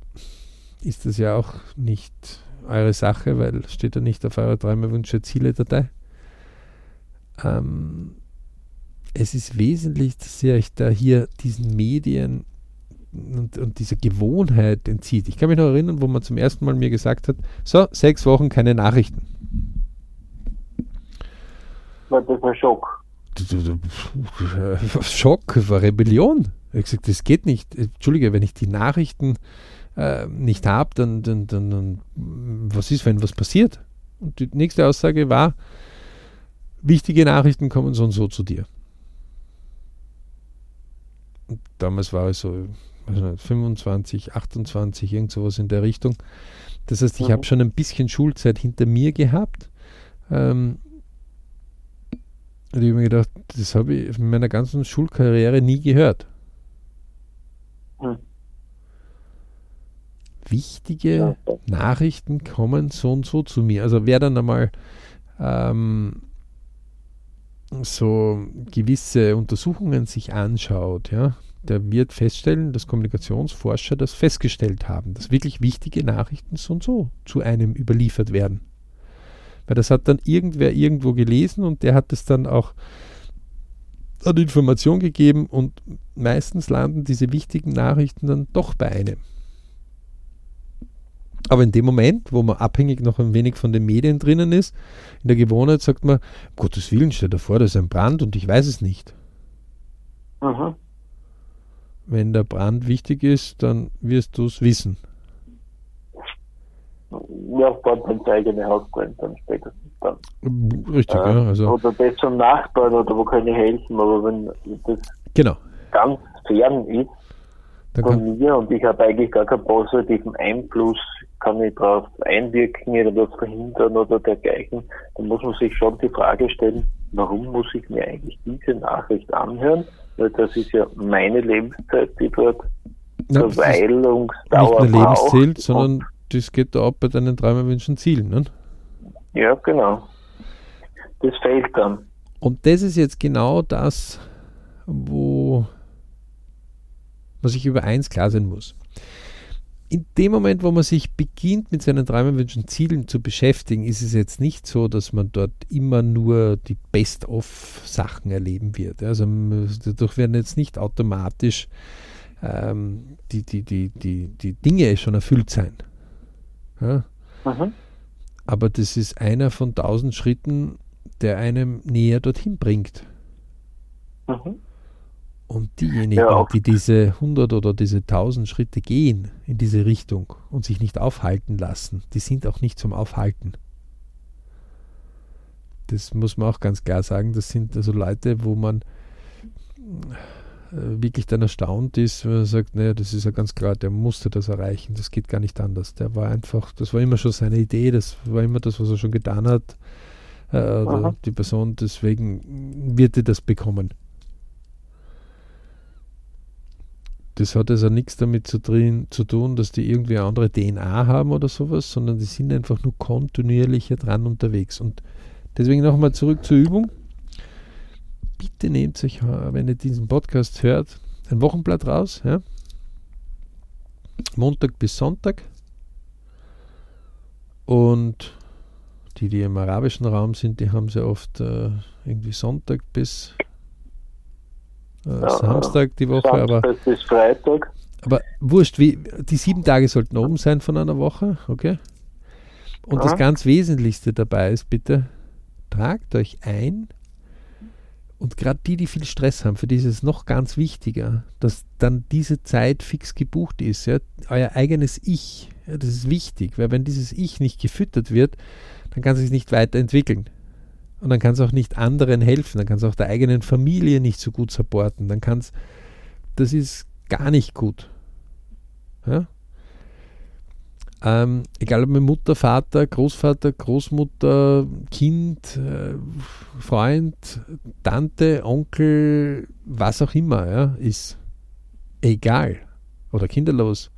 ist das ja auch nicht eure Sache, weil steht ja nicht auf eurer Träume, Wünsche, Ziele-Datei. Ähm, es ist wesentlich, dass ihr euch da hier diesen Medien und, und dieser Gewohnheit entzieht. Ich kann mich noch erinnern, wo man zum ersten Mal mir gesagt hat, so, sechs Wochen keine Nachrichten. War das ein Schock? Schock, war Rebellion. Ich habe gesagt, das geht nicht. Entschuldige, wenn ich die Nachrichten äh, nicht habe, dann, dann, dann, dann, was ist, wenn was passiert? Und die nächste Aussage war, wichtige Nachrichten kommen so und so zu dir damals war ich so also 25, 28, irgend sowas in der Richtung. Das heißt, ich mhm. habe schon ein bisschen Schulzeit hinter mir gehabt. Ähm, und ich habe mir gedacht, das habe ich in meiner ganzen Schulkarriere nie gehört. Mhm. Wichtige ja. Nachrichten kommen so und so zu mir. Also wer dann einmal ähm, so gewisse Untersuchungen sich anschaut, ja, der wird feststellen, dass Kommunikationsforscher das festgestellt haben, dass wirklich wichtige Nachrichten so und so zu einem überliefert werden. Weil das hat dann irgendwer irgendwo gelesen und der hat es dann auch hat Information gegeben und meistens landen diese wichtigen Nachrichten dann doch bei einem. Aber in dem Moment, wo man abhängig noch ein wenig von den Medien drinnen ist, in der Gewohnheit sagt man, um Gottes Willen, stell dir vor, da ist ein Brand und ich weiß es nicht. Mhm. Wenn der Brand wichtig ist, dann wirst du es wissen. Ja, bald ins eigene Haus brennt dann spätestens dann. Richtig, äh, ja. Also, oder das zum Nachbarn oder wo kann ich helfen, aber wenn das genau. ganz fern ist Dann von mir und ich habe eigentlich gar keinen positiven Einfluss, kann ich darauf einwirken oder das verhindern oder dergleichen, dann muss man sich schon die Frage stellen, warum muss ich mir eigentlich diese Nachricht anhören? Weil das ist ja meine Lebenszeit, die dort ist nicht Verweilungsdauer nur. Lebensziel, sondern das geht da ab bei deinen Träumen, Wünschen, Zielen. Ne? Ja, genau. Das fehlt dann. Und das ist jetzt genau das, wo man sich über eins klar sein muss. In dem Moment, wo man sich beginnt, mit seinen Träumen, Wünschen, Zielen zu beschäftigen, ist es jetzt nicht so, dass man dort immer nur die Best-of-Sachen erleben wird. Also dadurch werden jetzt nicht automatisch ähm, die, die, die, die, die Dinge schon erfüllt sein. Ja? Mhm. Aber das ist einer von tausend Schritten, der einem näher dorthin bringt. Mhm. Und diejenigen, Ja, die diese 100 oder diese 1000 Schritte gehen in diese Richtung und sich nicht aufhalten lassen, die sind auch nicht zum Aufhalten. Das muss man auch ganz klar sagen. Das sind also Leute, wo man wirklich dann erstaunt ist, wenn man sagt, naja, das ist ja ganz klar, der musste das erreichen, das geht gar nicht anders. Der war einfach, das war immer schon seine Idee, das war immer das, was er schon getan hat. Äh, die Person, deswegen wird er das bekommen. Das hat also nichts damit zu, drin, zu tun, dass die irgendwie eine andere DNA haben oder sowas, sondern die sind einfach nur kontinuierlicher dran unterwegs. Und deswegen nochmal zurück zur Übung. Bitte nehmt euch, äh, wenn ihr diesen Podcast hört, ein Wochenblatt raus. Ja? Montag bis Sonntag. Und die, die im arabischen Raum sind, die haben sie oft äh, irgendwie Sonntag bis äh, Ja, Samstag die Woche. Aber Samstag bis Freitag. aber wurscht, wie, die sieben Tage sollten oben sein von einer Woche, okay? Und das Ja. ganz Wesentlichste dabei ist, bitte, tragt euch ein und gerade die, die viel Stress haben, für die ist es noch ganz wichtiger, dass dann diese Zeit fix gebucht ist. Ja? Euer eigenes Ich, ja, das ist wichtig, weil wenn dieses Ich nicht gefüttert wird, dann kann es sich nicht weiterentwickeln. Und dann kann es auch nicht anderen helfen, dann kann es auch der eigenen Familie nicht so gut supporten, dann kann es, das ist gar nicht gut. Ja? Ähm, egal ob mit Mutter, Vater, Großvater, Großmutter, Kind, äh, Freund, Tante, Onkel, was auch immer, ja, ist egal. Oder kinderlos.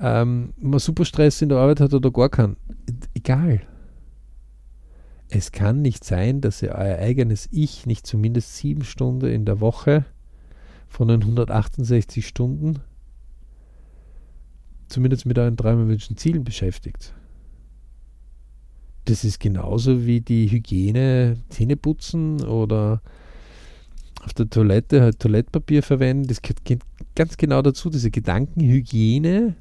Ähm, man super Stress in der Arbeit hat oder gar keinen. Egal. Es kann nicht sein, dass ihr euer eigenes Ich nicht zumindest sieben Stunden in der Woche von den 168 Stunden zumindest mit euren Träumen, Wünschen, Zielen beschäftigt. Das ist genauso wie die Hygiene, Zähne putzen oder auf der Toilette halt Toilettpapier verwenden. Das geht ganz genau dazu. Diese Gedankenhygiene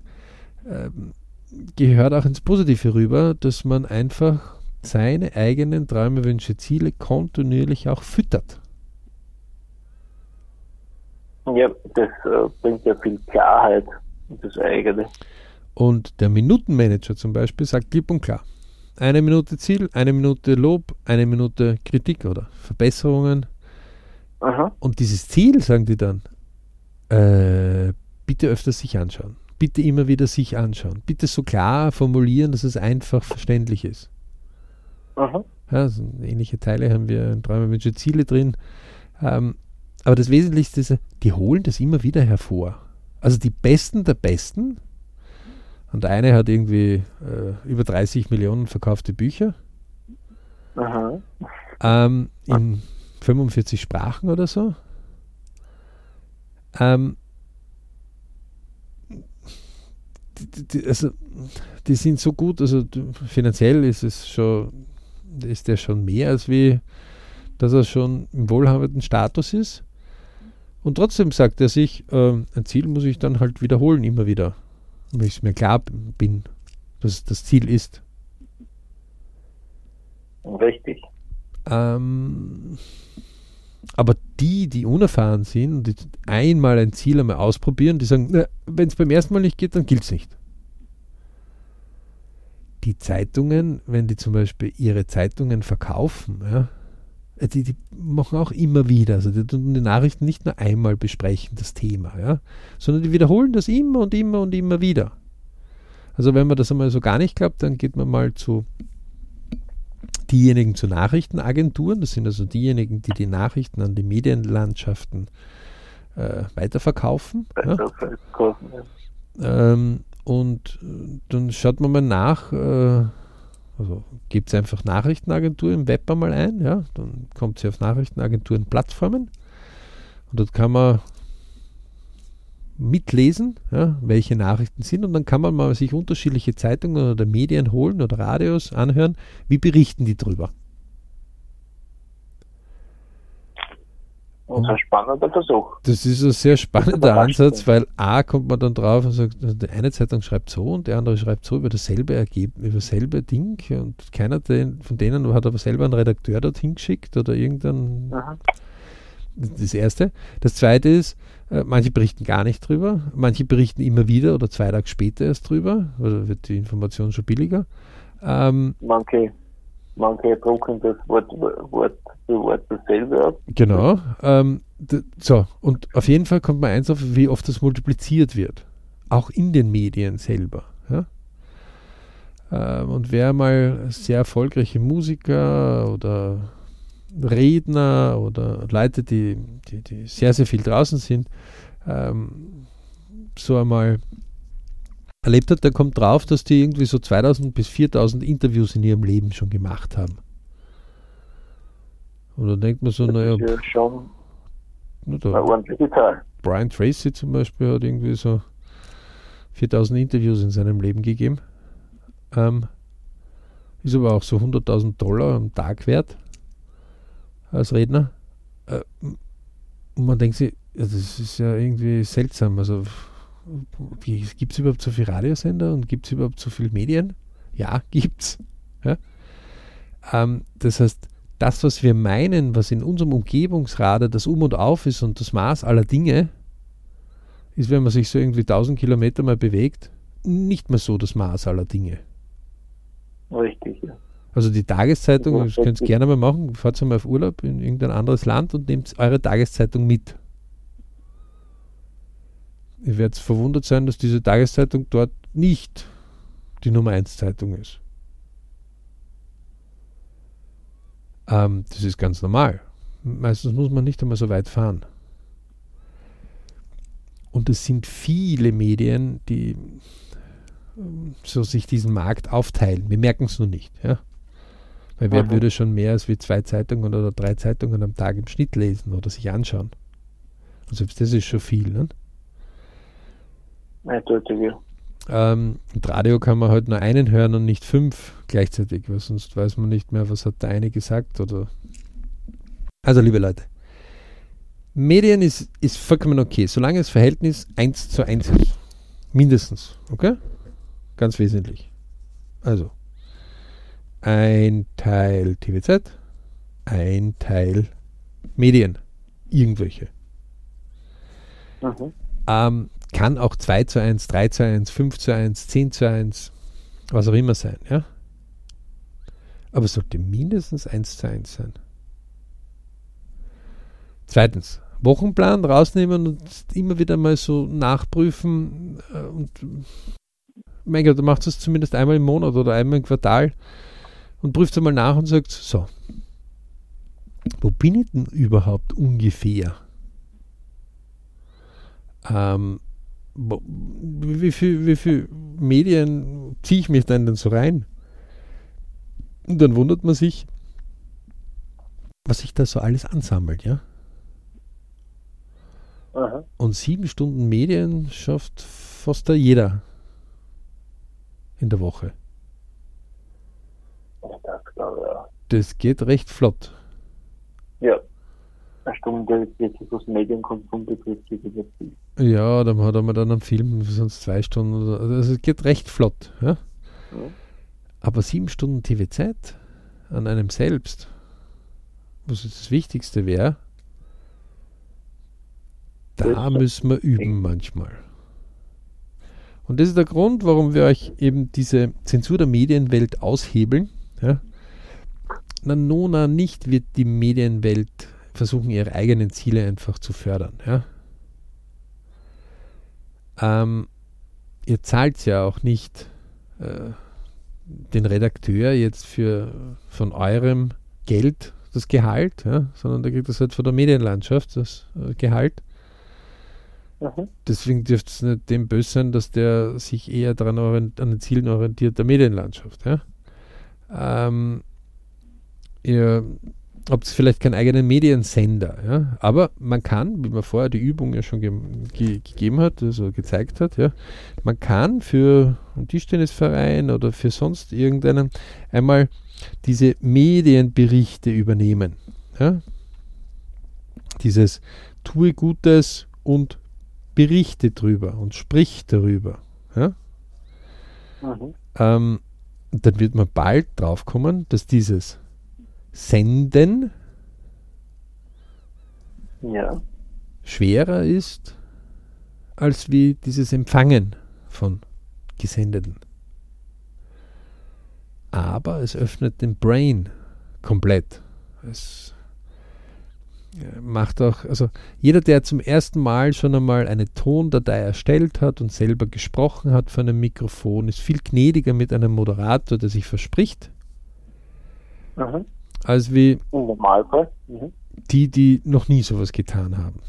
ähm, gehört auch ins Positive rüber, dass man einfach seine eigenen Träume, Wünsche, Ziele kontinuierlich auch füttert. Ja, das äh, bringt ja viel Klarheit das eigene. Und der Minutenmanager zum Beispiel sagt klipp und klar, eine Minute Ziel, eine Minute Lob, eine Minute Kritik oder Verbesserungen. Aha. Und dieses Ziel, sagen die dann, äh, bitte öfters sich anschauen. Bitte immer wieder sich anschauen. Bitte so klar formulieren, dass es einfach verständlich ist. Aha. Ja, so ähnliche Teile haben wir in Träume, Wünsche, Ziele drin. Ähm, aber das Wesentlichste ist, die holen das immer wieder hervor. Also die Besten der Besten. Und der eine hat irgendwie äh, über 30 Millionen verkaufte Bücher Aha. ähm, in 45 Sprachen oder so. Ähm, die, die, also, die sind so gut, also finanziell ist es schon, ist der schon mehr als wie dass er schon im wohlhabenden Status ist. Und trotzdem sagt er sich, äh, ein Ziel muss ich dann halt wiederholen, immer wieder. Wenn ich mir klar bin, dass es das Ziel ist. Richtig. Ähm, aber die, die unerfahren sind und die einmal ein Ziel einmal ausprobieren, die sagen, wenn es beim ersten Mal nicht geht, dann gilt es nicht. Die Zeitungen, wenn die zum Beispiel ihre Zeitungen verkaufen, ja, die, die machen auch immer wieder, also die tun die Nachrichten nicht nur einmal besprechen, das Thema, ja, sondern die wiederholen das immer und immer und immer wieder. Also wenn man das einmal so gar nicht glaubt, dann geht man mal zu diejenigen zu Nachrichtenagenturen, das sind also diejenigen, die die Nachrichten an die Medienlandschaften äh, weiterverkaufen. Weiterverkaufen ja. ähm, und äh, dann schaut man mal nach, äh, also gibt es einfach Nachrichtenagentur im Web einmal ein, ja, dann kommt sie auf Nachrichtenagenturen-Plattformen und dort kann man mitlesen, ja, welche Nachrichten sind und dann kann man mal sich unterschiedliche Zeitungen oder Medien holen oder Radios anhören, wie berichten die drüber. Und ein spannender Versuch. Das ist ein sehr spannender Ansatz, weil A kommt man dann drauf und sagt, also die eine Zeitung schreibt so und die andere schreibt so über dasselbe Ergebnis, über dasselbe Ding und keiner von denen hat aber selber einen Redakteur dorthin geschickt oder irgendein. Aha. Das erste. Das zweite ist, äh, manche berichten gar nicht drüber, manche berichten immer wieder oder zwei Tage später erst drüber, oder wird die Information schon billiger. Ähm, manche, manche drucken das Wort, Wort für Wort dasselbe ab. Genau. Ähm, so, und auf jeden Fall kommt man eins auf, wie oft das multipliziert wird. Auch in den Medien selber. Ja? Ähm, und wer mal sehr erfolgreiche Musiker oder Redner oder Leute, die, die, die sehr, sehr viel draußen sind, ähm, so einmal erlebt hat, der kommt drauf, dass die irgendwie so 2000 bis 4000 Interviews in ihrem Leben schon gemacht haben. Und dann denkt man so, naja. Ja schon na, da. Brian Tracy zum Beispiel hat irgendwie so 4000 Interviews in seinem Leben gegeben. Ähm, ist aber auch so 100.000 Dollar am Tag wert als Redner. Äh, und man denkt sich, ja, das ist ja irgendwie seltsam. Also gibt es überhaupt so viele Radiosender und gibt es überhaupt so viele Medien? Ja, gibt's. Ja? Ähm, das heißt, das, was wir meinen, was in unserem Umgebungsrade das Um und Auf ist und das Maß aller Dinge, ist, wenn man sich so irgendwie 1000 Kilometer mal bewegt, nicht mehr so das Maß aller Dinge. Richtig, ja. Also die Tageszeitung, das könnt ihr gerne mal machen, fahrt mal auf Urlaub in irgendein anderes Land und nehmt eure Tageszeitung mit. Ihr werdet verwundert sein, dass diese Tageszeitung dort nicht die Nummer 1 Zeitung ist. Ähm, das ist ganz normal. Meistens muss man nicht einmal so weit fahren. Und es sind viele Medien, die ähm, so sich diesen Markt aufteilen. Wir merken es nur nicht. Ja? Weil wer mhm. würde schon mehr als wie zwei Zeitungen oder drei Zeitungen am Tag im Schnitt lesen oder sich anschauen? Und selbst das ist schon viel. Ne? Eindeutig, ähm, und Radio kann man halt nur einen hören und nicht fünf gleichzeitig, weil sonst weiß man nicht mehr, was hat der eine gesagt oder. Also, liebe Leute, Medien ist, ist vollkommen okay, solange das Verhältnis 1 zu 1 ist. Mindestens, okay? Ganz wesentlich. Also, ein Teil TVZ, ein Teil Medien, irgendwelche. Mhm. Ähm, kann auch 2 zu 1, 3 zu 1, 5 zu 1, 10 zu 1, was auch immer sein, ja. Aber es sollte mindestens 1 zu 1 sein. Zweitens, Wochenplan rausnehmen und immer wieder mal so nachprüfen äh, und mein Gott, du machst das zumindest einmal im Monat oder einmal im Quartal und prüft einmal nach und sagt, so, wo bin ich denn überhaupt ungefähr? Ähm, wie viel, wie viel Medien ziehe ich mich denn, denn so rein? Und dann wundert man sich, was sich da so alles ansammelt, ja? Aha. Und sieben Stunden Medien schafft fast da jeder in der Woche. Das geht recht flott. Ja. Eine Stunde wirklich was Medienkonsum betrifft, geht es viel. Ja, dann hat man dann einen Film, sonst zwei Stunden. Oder, also es geht recht flott. Ja? ja. Aber sieben Stunden TV-Zeit an einem selbst, was das Wichtigste wäre, da müssen wir üben manchmal. Und das ist der Grund, warum wir euch eben diese Zensur der Medienwelt aushebeln. Ja? Na, nona nicht wird die Medienwelt versuchen, ihre eigenen Ziele einfach zu fördern. Ja? Ähm, ihr zahlt ja auch nicht äh, den Redakteur jetzt für von eurem Geld das Gehalt, ja? sondern der kriegt das halt von der Medienlandschaft, das äh, Gehalt. Mhm. Deswegen dürfte es nicht dem böse sein, dass der sich eher daran an den Zielen orientiert der Medienlandschaft. Ja? Ähm, ihr habt vielleicht keinen eigenen Mediensender, ja? aber man kann, wie man vorher die Übung ja schon ge ge gegeben hat, also gezeigt hat, ja, man kann für einen Tischtennisverein oder für sonst irgendeinen einmal diese Medienberichte übernehmen. Ja? Dieses tue Gutes und berichte drüber und sprich darüber. Ja? Mhm. Ähm, dann wird man bald drauf kommen, dass dieses Senden ja. schwerer ist als wie dieses Empfangen von Gesendeten. Aber es öffnet den Brain komplett. Es macht auch, also jeder, der zum ersten Mal schon einmal eine Tondatei erstellt hat und selber gesprochen hat von einem Mikrofon, ist viel gnädiger mit einem Moderator, der sich verspricht, mhm. Als wie mhm. die, die noch nie sowas getan haben.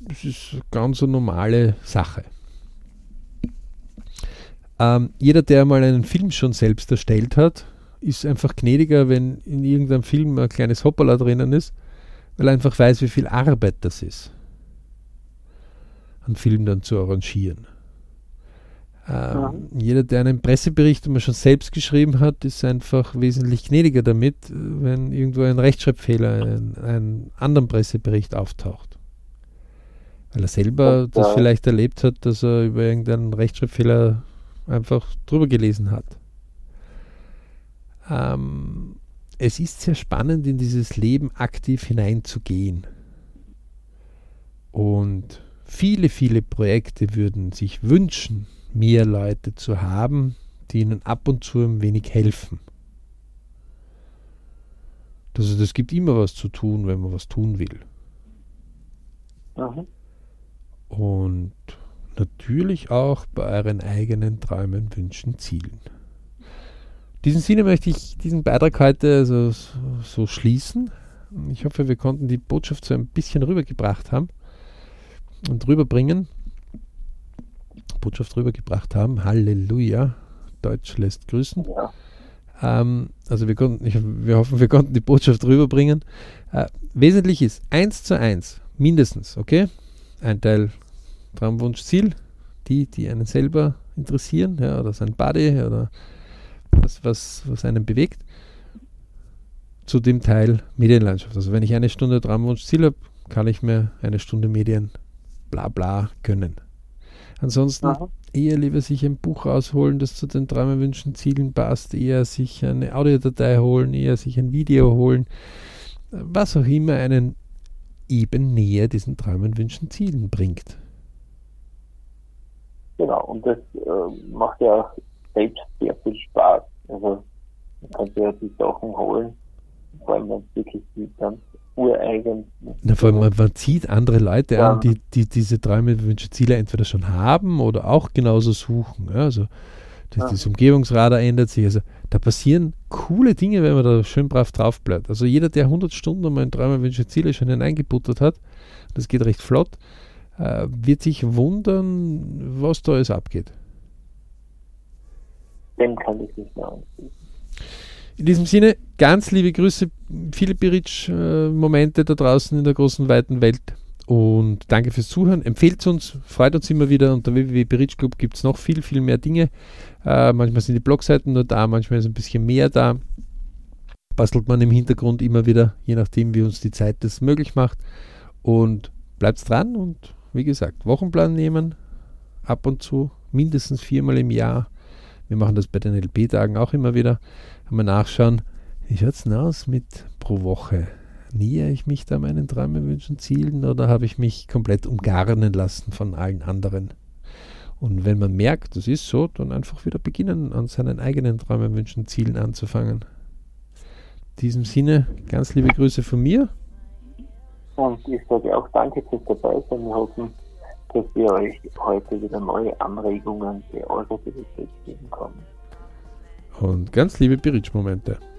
Das ist eine ganz eine normale Sache. Ähm, jeder, der mal einen Film schon selbst erstellt hat, ist einfach gnädiger, wenn in irgendeinem Film ein kleines Hoppala drinnen ist, weil er einfach weiß, wie viel Arbeit das ist, einen Film dann zu arrangieren. Ähm, ja. Jeder, der einen Pressebericht immer schon selbst geschrieben hat, ist einfach wesentlich gnädiger damit, wenn irgendwo ein Rechtschreibfehler in einem anderen Pressebericht auftaucht. Weil er selber Und, das ja. vielleicht erlebt hat, dass er über irgendeinen Rechtschreibfehler einfach drüber gelesen hat. Ähm, es ist sehr spannend, in dieses Leben aktiv hineinzugehen. Und viele, viele Projekte würden sich wünschen, mehr Leute zu haben, die ihnen ab und zu ein wenig helfen. Also das gibt immer was zu tun, wenn man was tun will. Mhm. Und natürlich auch bei euren eigenen Träumen, Wünschen, Zielen diesem Sinne möchte ich diesen Beitrag heute so, so schließen. Ich hoffe, wir konnten die Botschaft so ein bisschen rübergebracht haben und rüberbringen. Botschaft rübergebracht haben. Halleluja. Deutsch lässt grüßen. Ja. Ähm, also wir konnten, ich, wir hoffen, wir konnten die Botschaft rüberbringen. Äh, wesentlich ist eins zu eins, mindestens, okay? Ein Teil Traumwunsch, Ziel, die, die einen selber interessieren, ja, oder sein Buddy oder was, was, was einen bewegt, zu dem Teil Medienlandschaft. Also wenn ich eine Stunde Traumwunsch-Ziel habe, kann ich mir eine Stunde Medien bla bla können. Ansonsten Aha. eher lieber sich ein Buch rausholen, das zu den Wünschen, Zielen passt, eher sich eine Audiodatei holen, eher sich ein Video holen, was auch immer einen eben näher diesen Träumen, Wünschen, Zielen bringt. Genau, und das äh, macht ja auch selbst sehr viel Spaß. Also man kann sich ja die Sachen holen, vor allem wenn es wirklich die ganz ureigen. Na, vor allem man, man zieht andere Leute ja. an, die, die diese Träume, Wünsche, Ziele entweder schon haben oder auch genauso suchen. Ja, also das, ja. das Umgebungsradar ändert sich. Also da passieren coole Dinge, wenn man da schön brav drauf bleibt. Also jeder, der 100 Stunden mal in Träume, Wünsche, Ziele schon hineingebuttert hat, das geht recht flott, äh, wird sich wundern, was da alles abgeht dem kann ich nicht mehr anschließen. In diesem Sinne, ganz liebe Grüße, viele Biric-Momente da draußen in der großen, weiten Welt Und danke fürs Zuhören. Empfehlt uns, freut uns immer wieder. Unter www.bridge Club gibt es noch viel, viel mehr Dinge. Äh, manchmal sind die Blogseiten nur da, manchmal ist ein bisschen mehr da. Bastelt man im Hintergrund immer wieder, je nachdem, wie uns die Zeit das möglich macht. Und bleibt dran und wie gesagt, Wochenplan nehmen, ab und zu, mindestens viermal im Jahr. Wir machen das bei den LP-Tagen auch immer wieder. Mal nachschauen, wie schaut es denn aus mit pro Woche? Nähe ich mich da meinen Träumen, Wünschen, Zielen oder habe ich mich komplett umgarnen lassen von allen anderen? Und wenn man merkt, das ist so, dann einfach wieder beginnen, an seinen eigenen Träumen, Wünschen, Zielen anzufangen. In diesem Sinne, ganz liebe Grüße von mir. Und ich sage auch danke fürs Dabeisein. Wir hoffen, dass wir euch heute wieder neue Anregungen für eure Bibliothek geben können. Und ganz liebe Berichtsmomente. momente